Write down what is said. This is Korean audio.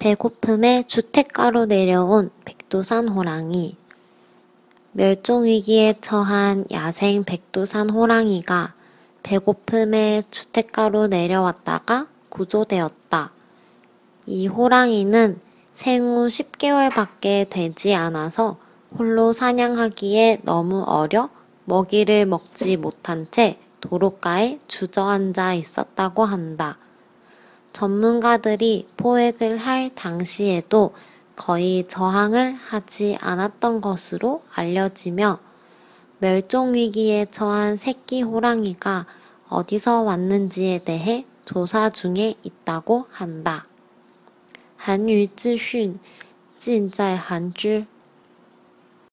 배고픔에 주택가로 내려온 백두산 호랑이. 멸종위기에 처한 야생 백두산 호랑이가 배고픔에 주택가로 내려왔다가 구조되었다. 이 호랑이는 생후 10개월밖에 되지 않아서 홀로 사냥하기에 너무 어려 먹이를 먹지 못한 채 도로가에 주저앉아 있었다고 한다. 전문가들이 포획을 할 당시에도 거의 저항을 하지 않았던 것으로 알려지며 멸종위기에 처한 새끼 호랑이가 어디서 왔는지에 대해 조사 중에 있다고 한다. 韩语资讯尽在韩知。